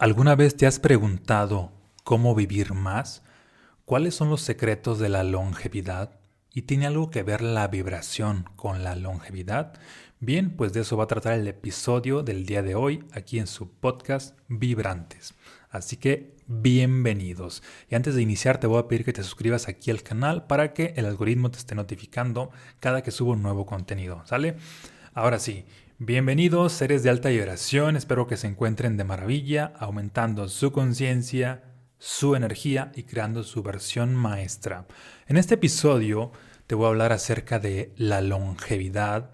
¿Alguna vez te has preguntado cómo vivir más? ¿Cuáles son los secretos de la longevidad? ¿Y tiene algo que ver la vibración con la longevidad? Bien, pues de eso va a tratar el episodio del día de hoy aquí en su podcast Vibrantes. Así que bienvenidos. Y antes de iniciar te voy a pedir que te suscribas aquí al canal para que el algoritmo te esté notificando cada que subo un nuevo contenido. ¿Sale? Ahora sí, Bienvenidos seres de alta vibración, espero que se encuentren de maravilla, aumentando su conciencia, su energía y creando su versión maestra. En este episodio te voy a hablar acerca de la longevidad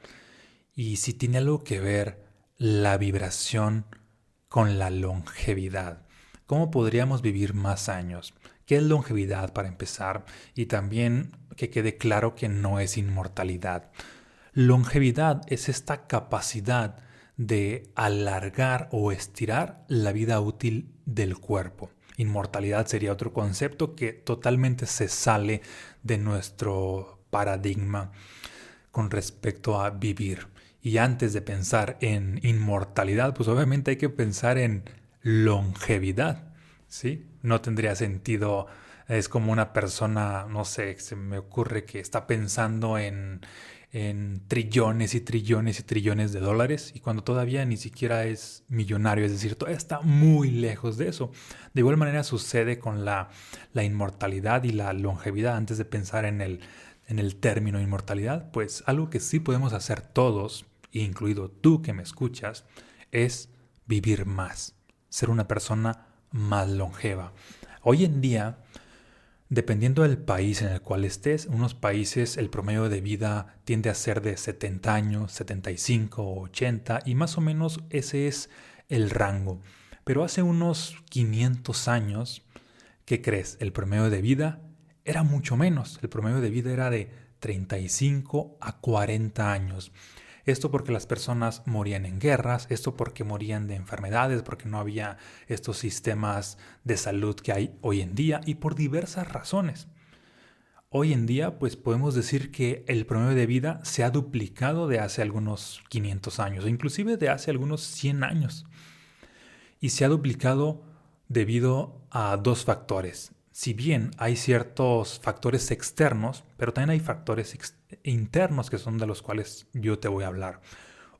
y si tiene algo que ver la vibración con la longevidad. ¿Cómo podríamos vivir más años? ¿Qué es longevidad para empezar? Y también que quede claro que no es inmortalidad. Longevidad es esta capacidad de alargar o estirar la vida útil del cuerpo. Inmortalidad sería otro concepto que totalmente se sale de nuestro paradigma con respecto a vivir. Y antes de pensar en inmortalidad, pues obviamente hay que pensar en longevidad. ¿sí? No tendría sentido, es como una persona, no sé, se me ocurre que está pensando en, en trillones y trillones y trillones de dólares y cuando todavía ni siquiera es millonario, es decir, todavía está muy lejos de eso. De igual manera sucede con la, la inmortalidad y la longevidad antes de pensar en el, en el término inmortalidad, pues algo que sí podemos hacer todos, incluido tú que me escuchas, es vivir más, ser una persona más longeva. Hoy en día Dependiendo del país en el cual estés, unos países el promedio de vida tiende a ser de 70 años, 75, 80 y más o menos ese es el rango. Pero hace unos 500 años, ¿qué crees? El promedio de vida era mucho menos. El promedio de vida era de 35 a 40 años. Esto porque las personas morían en guerras, esto porque morían de enfermedades, porque no había estos sistemas de salud que hay hoy en día y por diversas razones. Hoy en día, pues podemos decir que el promedio de vida se ha duplicado de hace algunos 500 años, o inclusive de hace algunos 100 años. Y se ha duplicado debido a dos factores si bien hay ciertos factores externos, pero también hay factores internos que son de los cuales yo te voy a hablar.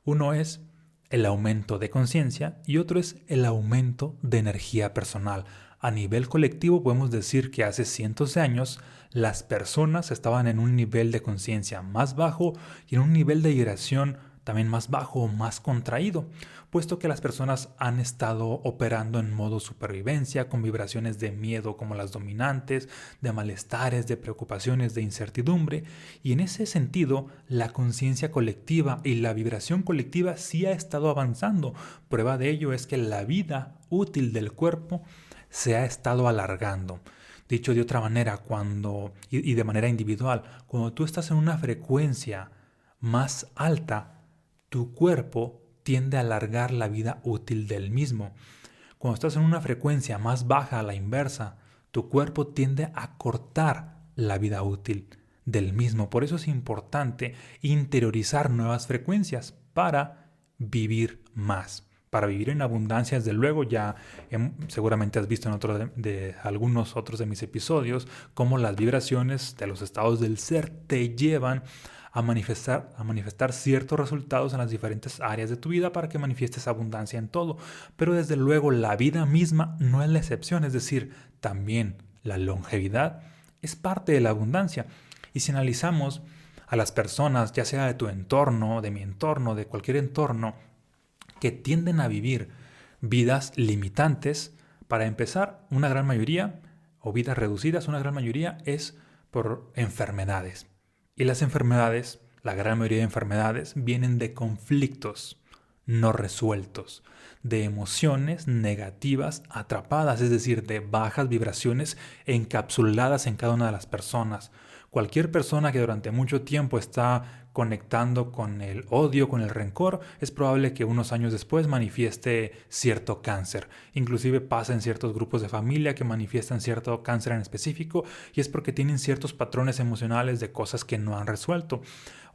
Uno es el aumento de conciencia y otro es el aumento de energía personal. A nivel colectivo podemos decir que hace cientos de años las personas estaban en un nivel de conciencia más bajo y en un nivel de vibración también más bajo más contraído, puesto que las personas han estado operando en modo supervivencia con vibraciones de miedo como las dominantes, de malestares, de preocupaciones, de incertidumbre, y en ese sentido la conciencia colectiva y la vibración colectiva sí ha estado avanzando. Prueba de ello es que la vida útil del cuerpo se ha estado alargando. Dicho de otra manera, cuando, y, de manera individual, cuando tú estás en una frecuencia más alta, tu cuerpo tiende a alargar la vida útil del mismo. Cuando estás en una frecuencia más baja a la inversa, tu cuerpo tiende a cortar la vida útil del mismo. Por eso es importante interiorizar nuevas frecuencias para vivir más. Para vivir en abundancia, desde luego, ya seguramente has visto en otro de, algunos otros de mis episodios cómo las vibraciones de los estados del ser te llevan a manifestar, a manifestar ciertos resultados en las diferentes áreas de tu vida para que manifiestes abundancia en todo. Pero desde luego la vida misma no es la excepción, es decir, también la longevidad es parte de la abundancia. Y si analizamos a las personas, ya sea de tu entorno, de mi entorno, de cualquier entorno, que tienden a vivir vidas limitantes, para empezar, una gran mayoría, o vidas reducidas, una gran mayoría es por enfermedades. Y las enfermedades, la gran mayoría de enfermedades, vienen de conflictos no resueltos, de emociones negativas atrapadas, es decir, de bajas vibraciones encapsuladas en cada una de las personas. Cualquier persona que durante mucho tiempo está conectando con el odio, con el rencor, es probable que unos años después manifieste cierto cáncer. Inclusive pasa en ciertos grupos de familia que manifiestan cierto cáncer en específico y es porque tienen ciertos patrones emocionales de cosas que no han resuelto.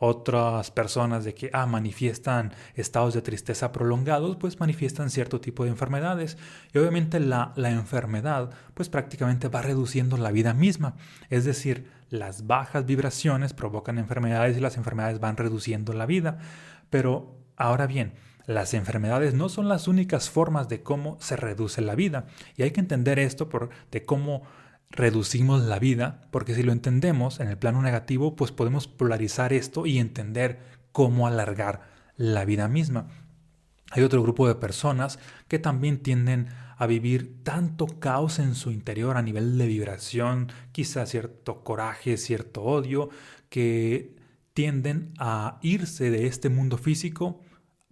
Otras personas de que ah, manifiestan estados de tristeza prolongados, pues manifiestan cierto tipo de enfermedades. Y obviamente la, la enfermedad pues prácticamente va reduciendo la vida misma. Es decir, las bajas vibraciones provocan enfermedades y las enfermedades van reduciendo la vida. Pero ahora bien, las enfermedades no son las únicas formas de cómo se reduce la vida. Y hay que entender esto por, de cómo reducimos la vida, porque si lo entendemos en el plano negativo, pues podemos polarizar esto y entender cómo alargar la vida misma. Hay otro grupo de personas que también tienden a vivir tanto caos en su interior a nivel de vibración, quizá cierto coraje, cierto odio, que tienden a irse de este mundo físico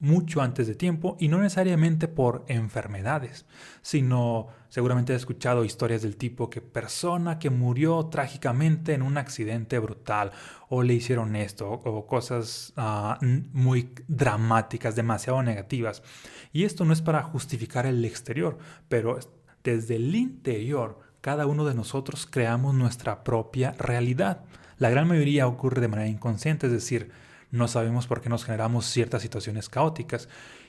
mucho antes de tiempo y no necesariamente por enfermedades, sino seguramente he escuchado historias del tipo que persona que murió trágicamente en un accidente brutal o le hicieron esto o cosas ah, muy dramáticas, demasiado negativas. Y esto no es para justificar el exterior, pero desde el interior cada uno de nosotros creamos nuestra propia realidad. La gran mayoría ocurre de manera inconsciente, es decir, no sabemos por qué nos generamos ciertas situaciones caóticas.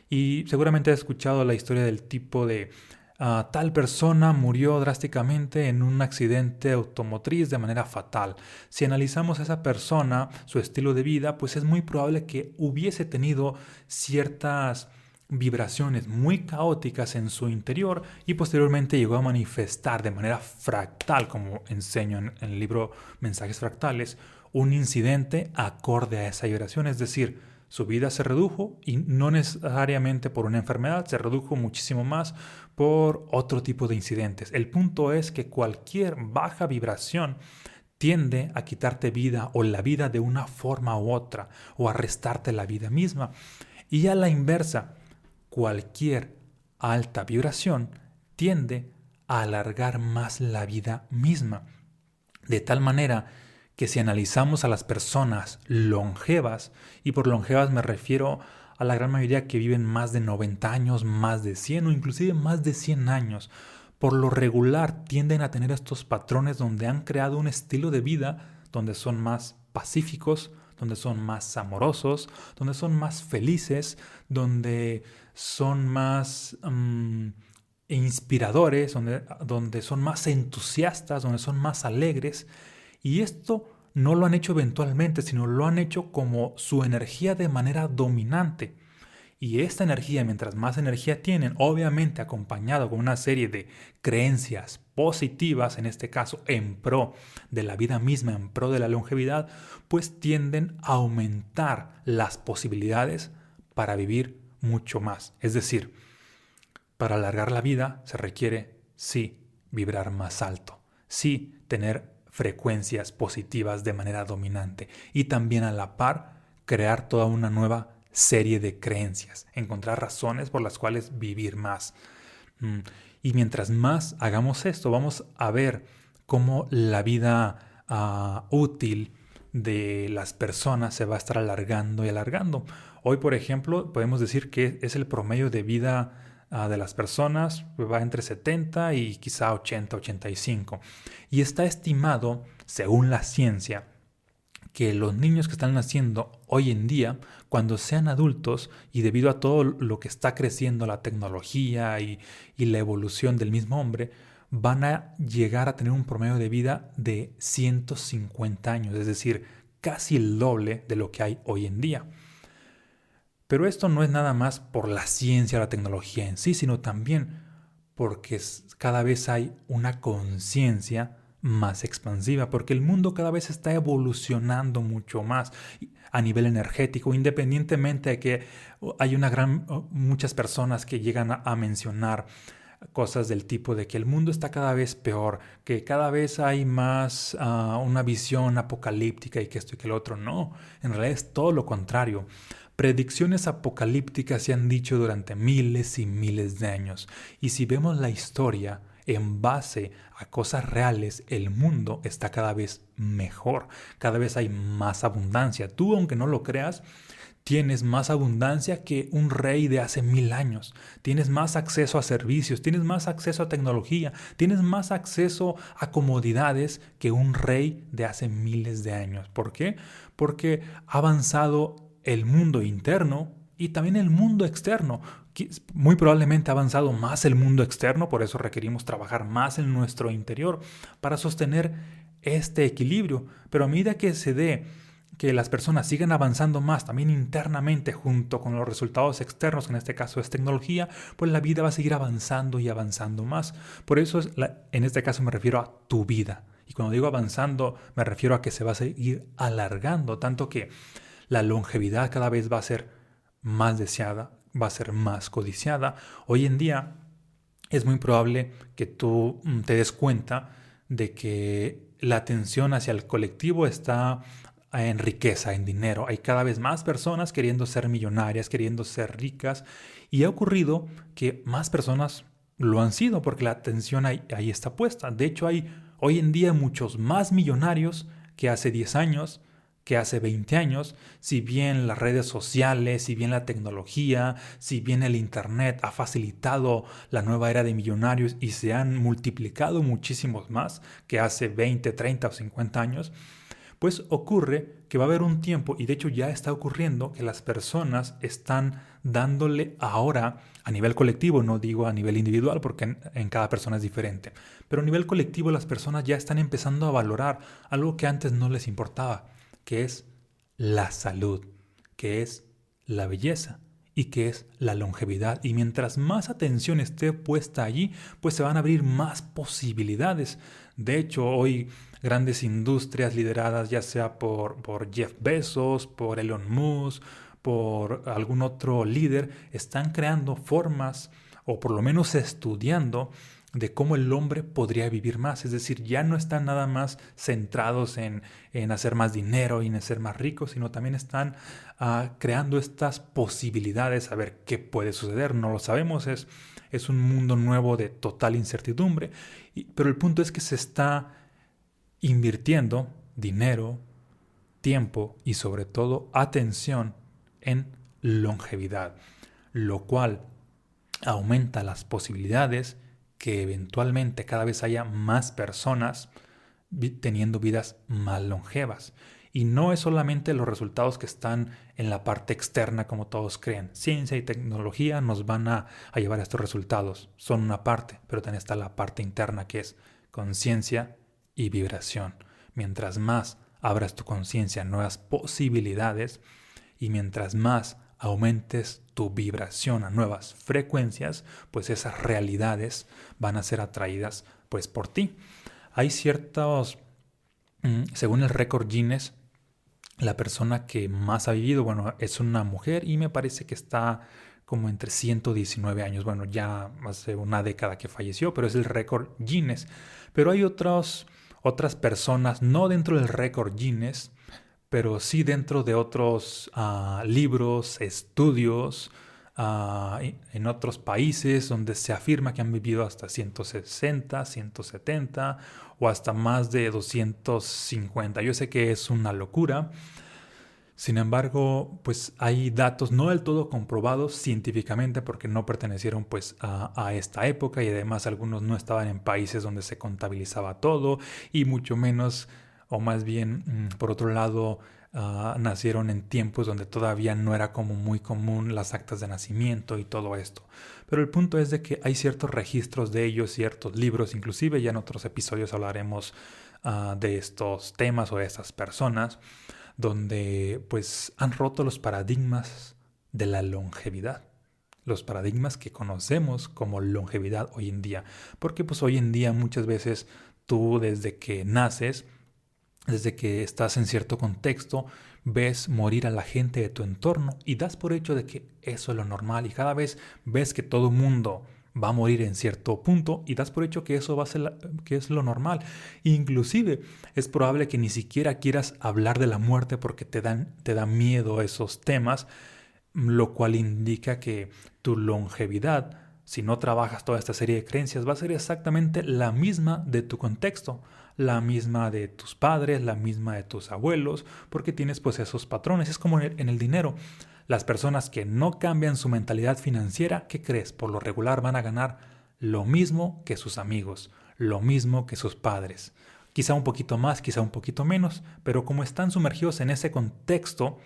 Y seguramente has escuchado la historia del tipo de ah, tal persona murió drásticamente en un accidente automotriz de manera fatal. Si analizamos a esa persona, su estilo de vida, pues es muy probable que hubiese tenido ciertas vibraciones muy caóticas en su interior y posteriormente llegó a manifestar de manera fractal, como enseño en el libro Mensajes Fractales, un incidente acorde a esa vibración, es decir, su vida se redujo y no necesariamente por una enfermedad, se redujo muchísimo más por otro tipo de incidentes. El punto es que cualquier baja vibración tiende a quitarte vida o la vida de una forma u otra o a restarte la vida misma. Y a la inversa, cualquier alta vibración tiende a alargar más la vida misma. De tal manera que si analizamos a las personas longevas, y por longevas me refiero a la gran mayoría que viven más de 90 años, más de 100 o inclusive más de 100 años, por lo regular tienden a tener estos patrones donde han creado un estilo de vida donde son más pacíficos, donde son más amorosos, donde son más felices, donde son más mm, inspiradores, donde, donde son más entusiastas, donde son más alegres. Y esto no lo han hecho eventualmente, sino lo han hecho como su energía de manera dominante. Y esta energía, mientras más energía tienen, obviamente acompañado con una serie de creencias positivas, en este caso en pro de la vida misma, en pro de la longevidad, pues tienden a aumentar las posibilidades para vivir mucho más. Es decir, para alargar la vida se requiere, sí, vibrar más alto, sí, tener frecuencias positivas de manera dominante y también a la par crear toda una nueva serie de creencias, encontrar razones por las cuales vivir más. Mm, y mientras más hagamos esto, vamos a ver cómo la vida ah, útil de las personas se va a estar alargando y alargando. Hoy, por ejemplo, podemos decir que es el promedio de vida Ah, de las personas va entre 70 y quizá 80, 85. Y está estimado, según la ciencia, que los niños que están naciendo hoy en día, cuando sean adultos y debido a todo lo que está creciendo la tecnología y, y la evolución del mismo hombre, van a llegar a tener un promedio de vida de 150 años, es decir, casi el doble de lo que hay hoy en día. Pero esto no es nada más por la ciencia la tecnología en sí, sino también porque cada vez hay una conciencia más expansiva, porque el mundo cada vez está evolucionando mucho más a nivel energético, independientemente de que hay una gran, muchas personas que llegan a, mencionar cosas del tipo de que el mundo está cada vez peor, que cada vez hay más ah, una visión apocalíptica y que esto y que el otro. No, en realidad es todo lo contrario. Predicciones apocalípticas se han dicho durante miles y miles de años, y si vemos la historia, en base a cosas reales, el mundo está cada vez mejor, cada vez hay más abundancia. Tú, aunque no lo creas, Tienes más abundancia que un rey de hace mil años. Tienes más acceso a servicios, tienes más acceso a tecnología, tienes más acceso a comodidades que un rey de hace miles de años. ¿Por qué? Porque ha avanzado el mundo interno y también el mundo externo. Muy probablemente ha avanzado más el mundo externo, por eso requerimos trabajar más en nuestro interior para sostener este equilibrio. Pero a medida que se dé que las personas sigan avanzando más también internamente junto con los resultados externos, en este caso es tecnología, pues la vida va a seguir avanzando y avanzando más. Por eso es en este caso me refiero a tu vida. Y cuando digo avanzando, me refiero a que se va a seguir alargando, tanto que la longevidad cada vez va a ser más deseada, va a ser más codiciada. Hoy en día es muy probable que tú mm, te des cuenta de que la atención hacia el colectivo está en riqueza, en dinero. Hay cada vez más personas queriendo ser millonarias, queriendo ser ricas. Y ha ocurrido que más personas lo han sido porque la atención ahí, ahí está puesta. De hecho, hay hoy en día muchos más millonarios que hace 10 años, que hace 20 años, si bien las redes sociales, si bien la tecnología, si bien el Internet ha facilitado la nueva era de millonarios y se han multiplicado muchísimos más que hace 20, 30 o 50 años, pues ocurre que va a haber un tiempo, y de hecho ya está ocurriendo, que las personas están dándole ahora a nivel colectivo, no digo a nivel individual porque en, cada persona es diferente, pero a nivel colectivo las personas ya están empezando a valorar algo que antes no les importaba, que es la salud, que es la belleza y que es la longevidad. Y mientras más atención esté puesta allí, pues se van a abrir más posibilidades. De hecho, hoy grandes industrias lideradas ya sea por, por Jeff Bezos, por Elon Musk, por algún otro líder, están creando formas o por lo menos estudiando de cómo el hombre podría vivir más. Es decir, ya no están nada más centrados en, en hacer más dinero y en ser más ricos, sino también están ah, creando estas posibilidades a ver qué puede suceder. No lo sabemos, es, es un mundo nuevo de total incertidumbre, pero el punto es que se está invirtiendo dinero, tiempo y sobre todo atención en longevidad, lo cual aumenta las posibilidades que eventualmente cada vez haya más personas teniendo vidas más longevas. Y no es solamente los resultados que están en la parte externa como todos creen. Ciencia y tecnología nos van a, llevar a estos resultados. Son una parte, pero también está la parte interna que es conciencia y vibración. Mientras más abras tu conciencia a nuevas posibilidades y mientras más aumentes tu vibración a nuevas frecuencias, pues esas realidades van a ser atraídas pues por ti. Hay ciertos, mm, según el récord Guinness, la persona que más ha vivido, bueno, es una mujer y me parece que está como entre 119 años. Bueno, ya hace una década que falleció, pero es el récord Guinness. Pero hay otros, otras personas, no dentro del récord Guinness, pero sí dentro de otros ah, libros, estudios, ah, en otros países donde se afirma que han vivido hasta 160, 170 o hasta más de 250. Yo sé que es una locura. Sin embargo, pues hay datos no del todo comprobados científicamente porque no pertenecieron pues a, a, esta época y además algunos no estaban en países donde se contabilizaba todo y mucho menos o más bien, mm, por otro lado, ah, nacieron en tiempos donde todavía no era como muy común las actas de nacimiento y todo esto. Pero el punto es de que hay ciertos registros de ellos, ciertos libros, inclusive ya en otros episodios hablaremos ah, de estos temas o de estas personas, donde pues han roto los paradigmas de la longevidad los paradigmas que conocemos como longevidad hoy en día. Porque pues hoy en día muchas veces tú desde que naces desde que estás en cierto contexto, ves morir a la gente de tu entorno y das por hecho de que eso es lo normal y cada vez ves que todo mundo va a morir en cierto punto y das por hecho que eso va a ser que es lo normal. Inclusive es probable que ni siquiera quieras hablar de la muerte porque te dan te da miedo esos temas, lo cual indica que tu longevidad si no trabajas toda esta serie de creencias, va a ser exactamente la misma de tu contexto, la misma de tus padres, la misma de tus abuelos, porque tienes pues esos patrones. Es como en el dinero. Las personas que no cambian su mentalidad financiera, ¿qué crees? Por lo regular van a ganar lo mismo que sus amigos, lo mismo que sus padres. Quizá un poquito más, quizá un poquito menos, pero como están sumergidos en ese contexto,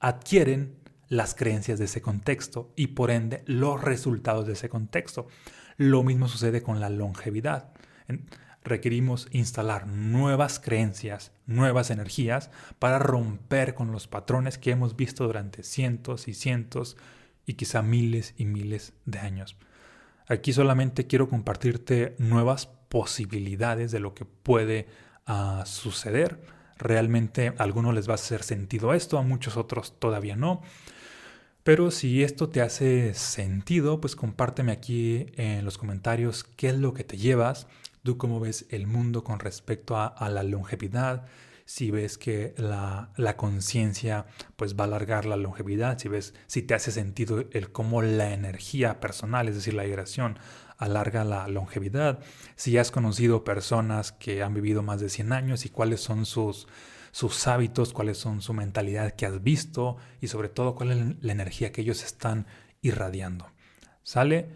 adquieren las creencias de ese contexto y por ende los resultados de ese contexto. Lo mismo sucede con la longevidad. Requerimos instalar nuevas creencias, nuevas energías para romper con los patrones que hemos visto durante cientos y cientos y quizá miles y miles de años. Aquí solamente quiero compartirte nuevas posibilidades de lo que puede ah, suceder. Realmente a algunos les va a hacer sentido esto, a muchos otros todavía no. Pero si esto te hace sentido, pues compárteme aquí en los comentarios qué es lo que te llevas, tú cómo ves el mundo con respecto a, la longevidad, si ves que la, conciencia pues va a alargar la longevidad, si ves si te hace sentido el cómo la energía personal, es decir, la vibración, alarga la longevidad, si has conocido personas que han vivido más de 100 años y cuáles son sus sus hábitos, cuáles son su mentalidad que has visto y sobre todo cuál es la energía que ellos están irradiando. ¿Sale?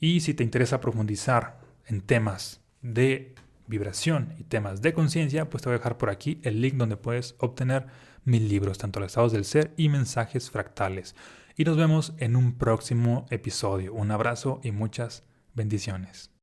Y si te interesa profundizar en temas de vibración y temas de conciencia, pues te voy a dejar por aquí el link donde puedes obtener mis libros, tanto los estados del ser y mensajes fractales. Y nos vemos en un próximo episodio. Un abrazo y muchas bendiciones.